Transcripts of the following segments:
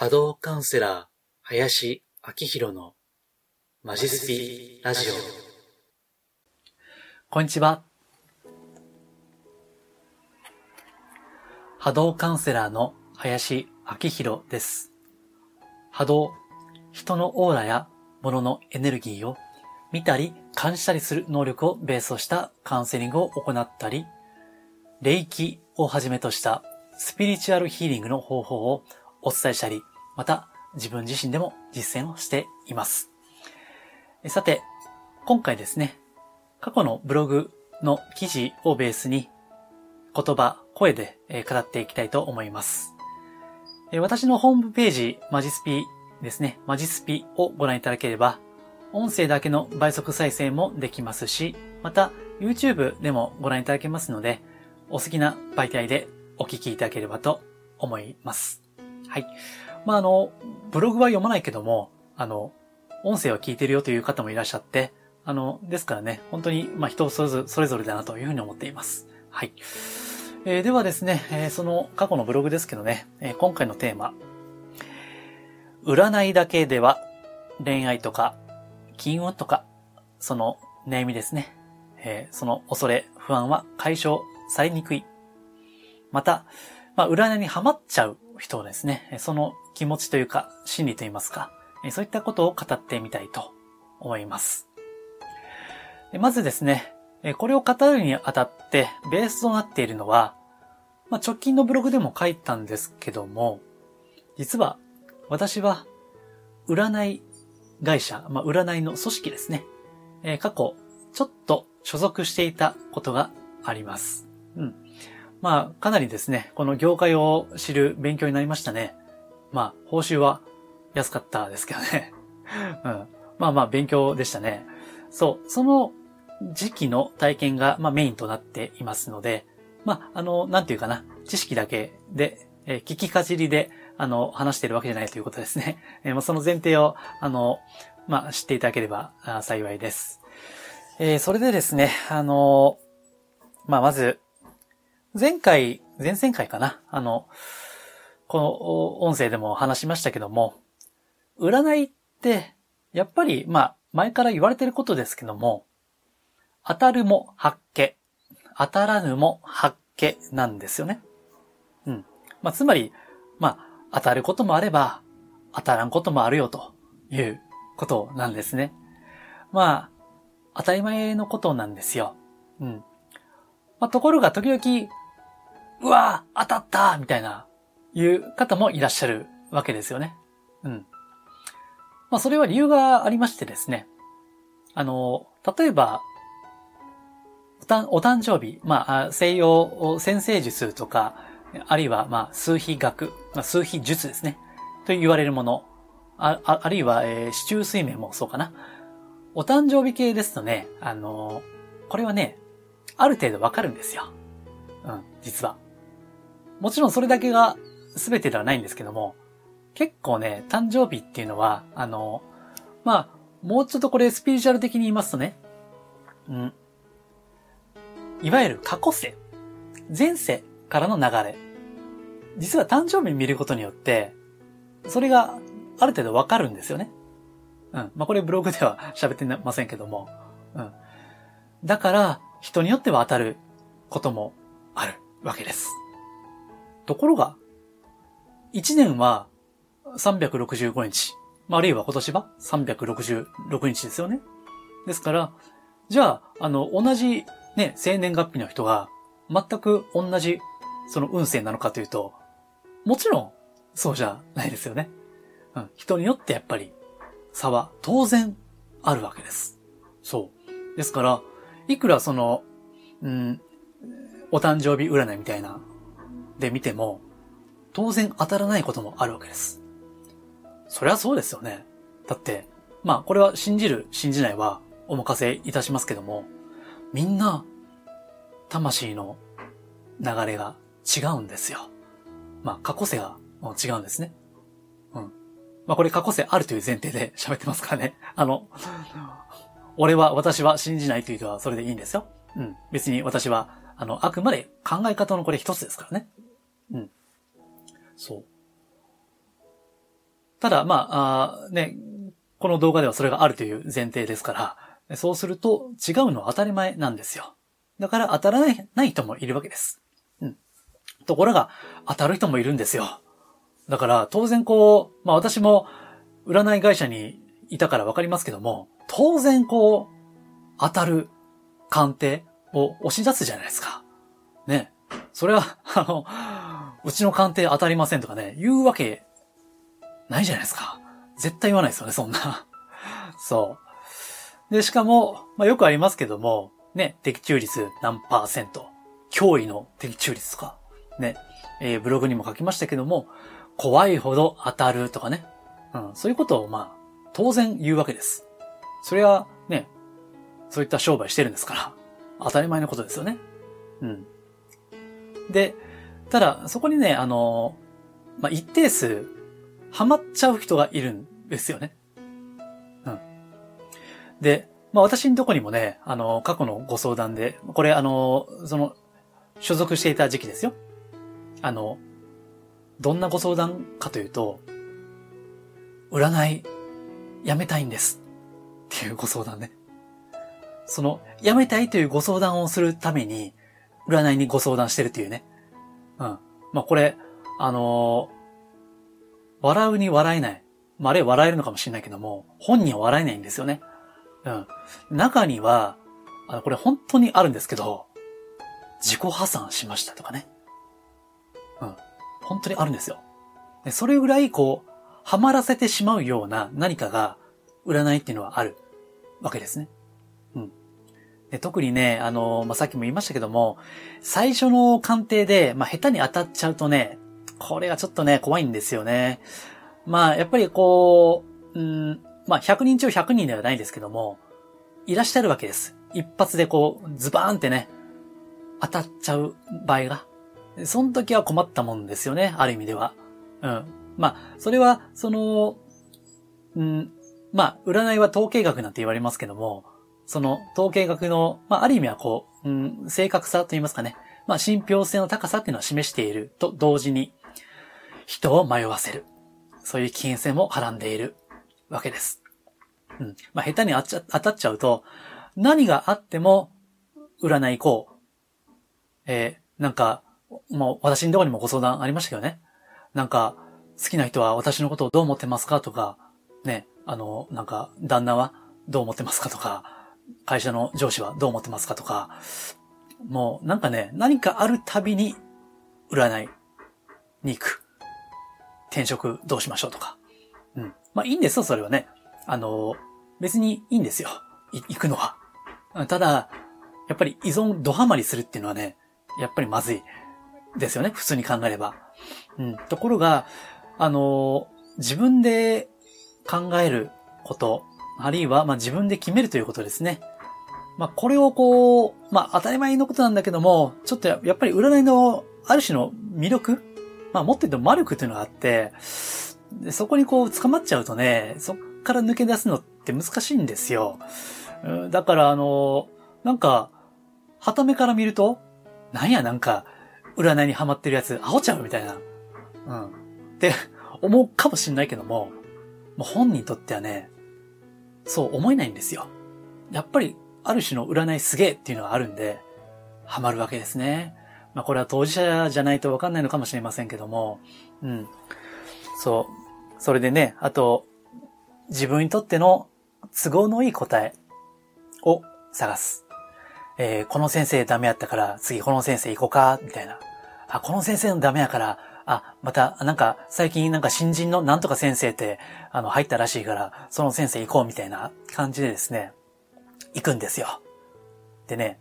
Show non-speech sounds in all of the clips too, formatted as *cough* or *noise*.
波動カウンセラー、林明宏のマジスピラジオ。こんにちは。波動カウンセラーの林明宏です。波動、人のオーラや物のエネルギーを見たり感じたりする能力をベースとしたカウンセリングを行ったり、霊気をはじめとしたスピリチュアルヒーリングの方法をお伝えしたり、また自分自身でも実践をしています。さて、今回ですね、過去のブログの記事をベースに言葉、声で語っていきたいと思います。私のホームページ、マジスピですね、マジスピをご覧いただければ、音声だけの倍速再生もできますし、また YouTube でもご覧いただけますので、お好きな媒体でお聞きいただければと思います。はい。まあ、あの、ブログは読まないけども、あの、音声は聞いてるよという方もいらっしゃって、あの、ですからね、本当に、まあ、人それぞれだなというふうに思っています。はい。えー、ではですね、えー、その過去のブログですけどね、えー、今回のテーマ、占いだけでは恋愛とか金運とか、その悩みですね、えー、その恐れ、不安は解消されにくい。また、まあ、占いにハマっちゃう人をですね、その気持ちというか、心理といいますか、そういったことを語ってみたいと思います。まずですね、これを語るにあたって、ベースとなっているのは、まあ、直近のブログでも書いたんですけども、実は私は占い会社、まあ、占いの組織ですね。え過去、ちょっと所属していたことがあります。うん。まあ、かなりですね、この業界を知る勉強になりましたね。まあ、報酬は安かったですけどね。*laughs* うん。まあまあ、勉強でしたね。そう、その時期の体験が、まあ、メインとなっていますので、まあ、あの、なんていうかな、知識だけで、えー、聞きかじりで、あの、話しているわけじゃないということですね。*laughs* えー、まあ、その前提を、あの、まあ、知っていただければ幸いです。えー、それでですね、あの、まあ、まず、前回、前々回かな。あの、この音声でも話しましたけども、占いって、やっぱり、まあ、前から言われてることですけども、当たるも発見、当たらぬも発見なんですよね。うん。まあ、つまり、まあ、当たることもあれば、当たらんこともあるよということなんですね。まあ、当たり前のことなんですよ。うん。まあ、ところが時々、うわ当たったみたいな、いう方もいらっしゃるわけですよね。うん。まあ、それは理由がありましてですね。あの、例えば、お誕生日、まあ、西洋先生術とか、あるいは、まあ、数比学、まあ、数比術ですね。と言われるもの。あ、あるいは、えー、市中水面もそうかな。お誕生日系ですとね、あのー、これはね、ある程度わかるんですよ。うん、実は。もちろんそれだけが全てではないんですけども、結構ね、誕生日っていうのは、あの、まあ、もうちょっとこれスピリチュアル的に言いますとね、うん。いわゆる過去世、前世からの流れ。実は誕生日見ることによって、それがある程度わかるんですよね。うん。まあ、これブログでは *laughs* 喋ってませんけども。うん。だから、人によっては当たることもあるわけです。ところが、1年は365日、まあ、あるいは今年は366日ですよね。ですから、じゃあ、あの、同じね、生年月日の人が全く同じその運勢なのかというと、もちろんそうじゃないですよね。うん。人によってやっぱり差は当然あるわけです。そう。ですから、いくらその、うん、お誕生日占いみたいなで見ても、当然当たらないこともあるわけです。そりゃそうですよね。だって、まあこれは信じる、信じないはお任せいたしますけども、みんな、魂の流れが違うんですよ。まあ過去世が違うんですね。うん。まあこれ過去世あるという前提で *laughs* 喋ってますからね。あの、俺は、私は信じないという人はそれでいいんですよ。うん。別に私は、あの、あくまで考え方のこれ一つですからね。うん。そう。ただ、まあ、あね、この動画ではそれがあるという前提ですから、そうすると違うのは当たり前なんですよ。だから当たらないない人もいるわけです。うん。ところが、当たる人もいるんですよ。だから当然こう、まあ私も占い会社にいたからわかりますけども、当然こう、当たる鑑定を押し出すじゃないですか。ね。それは、あの、うちの鑑定当たりませんとかね、言うわけないじゃないですか。絶対言わないですよね、そんな。*laughs* そう。で、しかも、まあ、よくありますけども、ね、的中率何パーセント、驚異の的中率とか、ね、えー、ブログにも書きましたけども、怖いほど当たるとかね、うん、そういうことを、まあ、当然言うわけです。それは、ね、そういった商売してるんですから、当たり前のことですよね。うん。で、ただ、そこにね、あの、まあ、一定数、ハマっちゃう人がいるんですよね。うん。で、まあ、私のとこにもね、あの、過去のご相談で、これ、あの、その、所属していた時期ですよ。あの、どんなご相談かというと、占い、やめたいんです。っていうご相談ね。その、やめたいというご相談をするために、占いにご相談してるっていうね。うん。まあ、これ、あのー、笑うに笑えない。まあ、あれ笑えるのかもしれないけども、本人は笑えないんですよね。うん。中には、あの、これ本当にあるんですけど、自己破産しましたとかね。うん。本当にあるんですよ。でそれぐらい、こう、ハマらせてしまうような何かが、占いっていうのはあるわけですね。で特にね、あの、まあ、さっきも言いましたけども、最初の鑑定で、まあ、下手に当たっちゃうとね、これがちょっとね、怖いんですよね。まあ、やっぱりこう、うん、まあ、100人中100人ではないですけども、いらっしゃるわけです。一発でこう、ズバーンってね、当たっちゃう場合が。その時は困ったもんですよね、ある意味では。うん。まあ、それは、その、うん、まあ、占いは統計学なんて言われますけども、その統計学の、まあ、ある意味はこう、うん、正確さと言いますかね。まあ、信憑性の高さっていうのを示していると同時に、人を迷わせる。そういう危険性もはらんでいるわけです。うん。まあ、下手に当たっちゃうと、何があっても、占い行こう。えー、なんか、もう私のとこにもご相談ありましたけどね。なんか、好きな人は私のことをどう思ってますかとか、ね、あの、なんか、旦那はどう思ってますかとか、会社の上司はどう思ってますかとか、もうなんかね、何かあるたびに占いに行く。転職どうしましょうとか。うん。まあいいんですよ、それはね。あの、別にいいんですよ。行くのは。ただ、やっぱり依存ドハマりするっていうのはね、やっぱりまずいですよね。普通に考えれば。うん。ところが、あの、自分で考えること、あるいは、まあ、自分で決めるということですね。まあ、これをこう、まあ、当たり前のことなんだけども、ちょっとやっぱり占いのある種の魅力まあ、持ってると魔力っていうのがあって、そこにこう捕まっちゃうとね、そっから抜け出すのって難しいんですよ。だからあの、なんか、旗目から見ると、なんやなんか、占いにハマってるやつ、アホちゃうみたいな。うん。って思うかもしんないけども、もう本人にとってはね、そう思えないんですよ。やっぱり、ある種の占いすげえっていうのがあるんで、ハマるわけですね。まあこれは当事者じゃないとわかんないのかもしれませんけども、うん。そう。それでね、あと、自分にとっての都合のいい答えを探す。えー、この先生ダメやったから次この先生行こうか、みたいな。あ、この先生のダメやからあ、また、なんか、最近なんか新人のなんとか先生って、あの、入ったらしいから、その先生行こうみたいな感じでですね、行くんですよ。でね、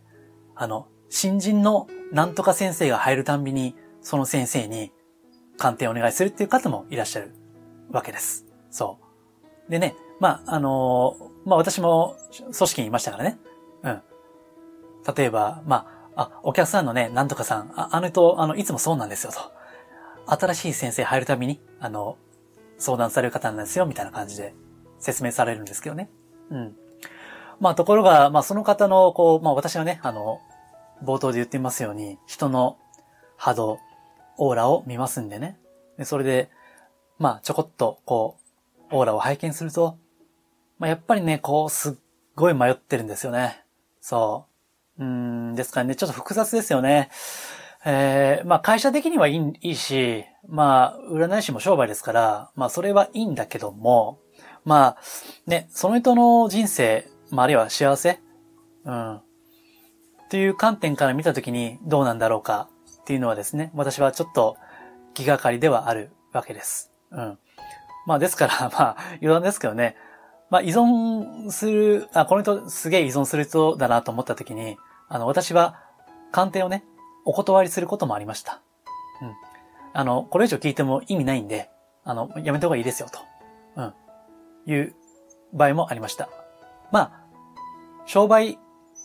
あの、新人のなんとか先生が入るたんびに、その先生に鑑定をお願いするっていう方もいらっしゃるわけです。そう。でね、まあ、あのまあ私も組織にいましたからね。うん。例えば、まあ、あ、お客さんのね、なんとかさん、ああの人、あの、いつもそうなんですよ、と。新しい先生入るたびに、あの、相談される方なんですよ、みたいな感じで説明されるんですけどね。うん。まあ、ところが、まあ、その方の、こう、まあ、私はね、あの、冒頭で言ってますように、人の波動、オーラを見ますんでね。でそれで、まあ、ちょこっと、こう、オーラを拝見すると、まあ、やっぱりね、こう、すっごい迷ってるんですよね。そう。うん、ですからね、ちょっと複雑ですよね。えー、まあ会社的にはいいいいし、まあ占い師も商売ですから、まあそれはいいんだけども、まあね、その人の人生、まああるいは幸せうん。っていう観点から見たときにどうなんだろうかっていうのはですね、私はちょっと気がかりではあるわけです。うん。まあですから、*laughs* まあ余談ですけどね、まあ依存する、あ、この人すげえ依存する人だなと思ったときに、あの私は鑑定をね、お断りすることもありました。うん。あの、これ以上聞いても意味ないんで、あの、やめた方がいいですよ、と。うん。いう場合もありました。まあ、商売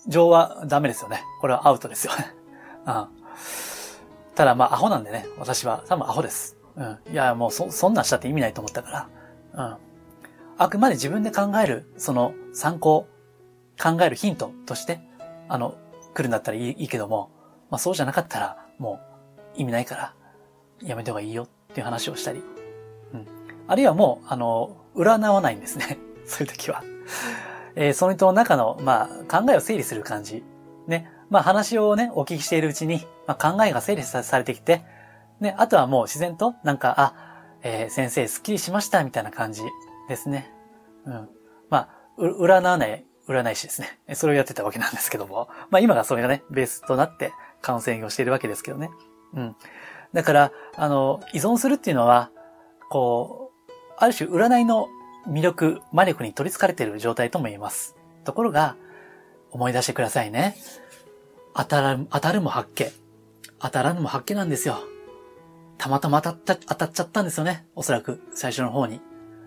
上はダメですよね。これはアウトですよね。*laughs* うん。ただまあ、アホなんでね、私は多分アホです。うん。いや、もうそ、そんなんしたって意味ないと思ったから。うん。あくまで自分で考える、その参考、考えるヒントとして、あの、来るんだったらいいいいけども、まあそうじゃなかったら、もう意味ないから、やめた方がいいよっていう話をしたり。うん。あるいはもう、あの、占わないんですね。*laughs* そういう時は。えー、その人の中の、まあ、考えを整理する感じ。ね。まあ話をね、お聞きしているうちに、まあ、考えが整理されてきて、ね、あとはもう自然と、なんか、あ、えー、先生、スッキリしました、みたいな感じですね。うん。まあ、占わない、占い師ですね。それをやってたわけなんですけども。まあ今がそれがね、ベースとなって、カウンセリングをしているわけですけどね。うん。だから、あの、依存するっていうのは、こう、ある種占いの魅力、魔力に取り憑かれている状態とも言えます。ところが、思い出してくださいね。当たら、当たるも発見。当たらぬも発見なんですよ。たまたま当たった、当たっちゃったんですよね。おそらく、最初の方に。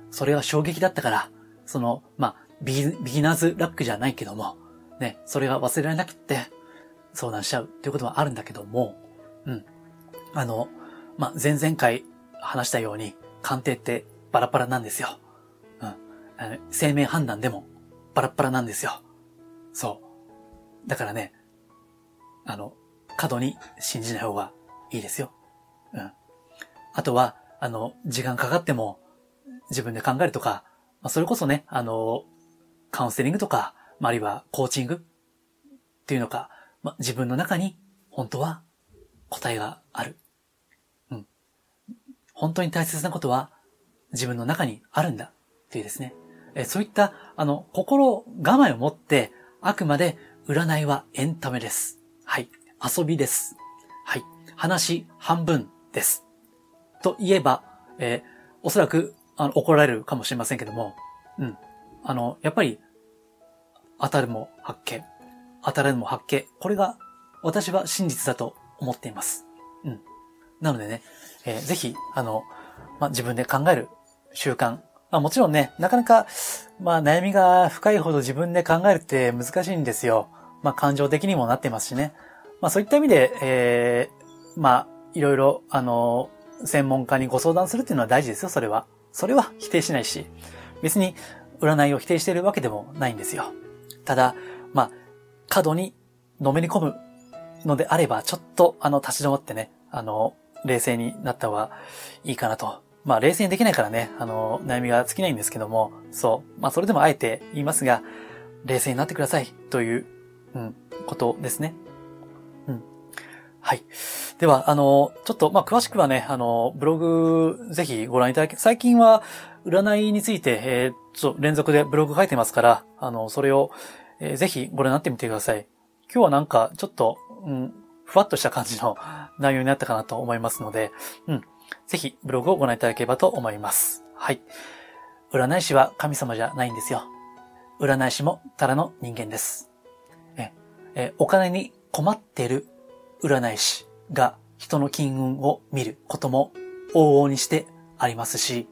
それは衝撃だったから、その、まあ、ビギナーズラックじゃないけども、ね、それが忘れられなくって、相談しちゃうっていうことはあるんだけども、うん。あの、まあ、前々回話したように、鑑定ってバラバラなんですよ。うん。生命判断でもバラバラなんですよ。そう。だからね、あの、過度に信じない方がいいですよ。うん。あとは、あの、時間かかっても自分で考えるとか、まあ、それこそね、あの、カウンセリングとか、まあ、あるいはコーチングっていうのか、ま、自分の中に本当は答えがある。うん。本当に大切なことは自分の中にあるんだっていうですね。えそういった、あの、心構えを持って、あくまで占いはエンタメです。はい。遊びです。はい。話半分です。と言えば、えー、おそらく、あの、怒られるかもしれませんけども、うん。あの、やっぱり、当たるも発見。当たらぬも発見。これが私は真実だと思っています。うん。なのでね、えー、ぜひ、あの、まあ、自分で考える習慣。まあ、もちろんね、なかなか、まあ、悩みが深いほど自分で考えるって難しいんですよ。まあ、感情的にもなってますしね。まあ、そういった意味で、えー、まあ、いろいろ、あの、専門家にご相談するっていうのは大事ですよ、それは。それは否定しないし、別に占いを否定しているわけでもないんですよ。ただ、まあ、過度にのめり込むのであれば、ちょっと、あの、立ち止まってね、あの、冷静になった方がいいかなと。まあ、冷静にできないからね、あの、悩みが尽きないんですけども、そう。まあ、それでもあえて言いますが、冷静になってください、という、うん、ことですね。うん。はい。では、あの、ちょっと、まあ、詳しくはね、あの、ブログ、ぜひご覧いただき、最近は、占いについて、えー、ちょっと連続でブログ書いてますから、あの、それを、えー、ぜひご覧になってみてください。今日はなんか、ちょっと、うん、ふわっとした感じの *laughs* 内容になったかなと思いますので、うん。ぜひブログをご覧いただければと思います。はい。占い師は神様じゃないんですよ。占い師もただの人間です。え、え、お金に困っている占い師が人の金運を見ることも往々にしてありますし、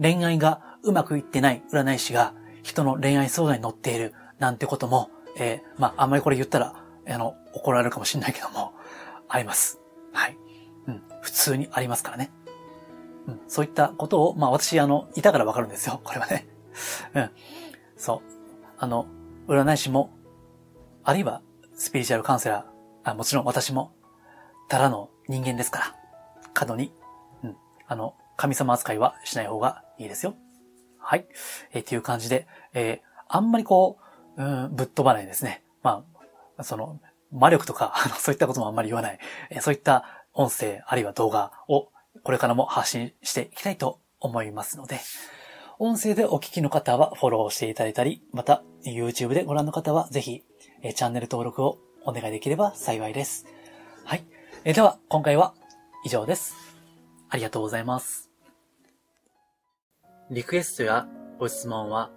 恋愛がうまくいってない占い師が人の恋愛相談に乗っているなんてことも、えー、まあ、あんまりこれ言ったら、あの、怒られるかもしれないけども、あります。はい。うん。普通にありますからね。うん。そういったことを、まあ私、あの、いたからわかるんですよ。これはね。うん。そう。あの、占い師も、あるいはスピリチュアルカウンセラー、あもちろん私も、ただの人間ですから、過度に、うん。あの、神様扱いはしない方がいいですよ。はい。えー、っていう感じで、えー、あんまりこう、うん、ぶっ飛ばないですね。まあ、その、魔力とか、*laughs* あのそういったこともあんまり言わない、え、そういった音声、あるいは動画をこれからも発信していきたいと思いますので、音声でお聞きの方はフォローしていただいたり、また YouTube でご覧の方はぜひチャンネル登録をお願いできれば幸いです。はい。えでは、今回は以上です。ありがとうございます。リクエストやご質問は、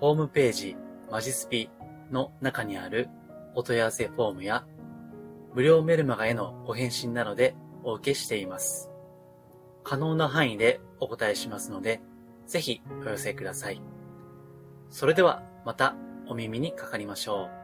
ホームページマジスピの中にあるお問い合わせフォームや、無料メルマガへのご返信などでお受けしています。可能な範囲でお答えしますので、ぜひお寄せください。それではまたお耳にかかりましょう。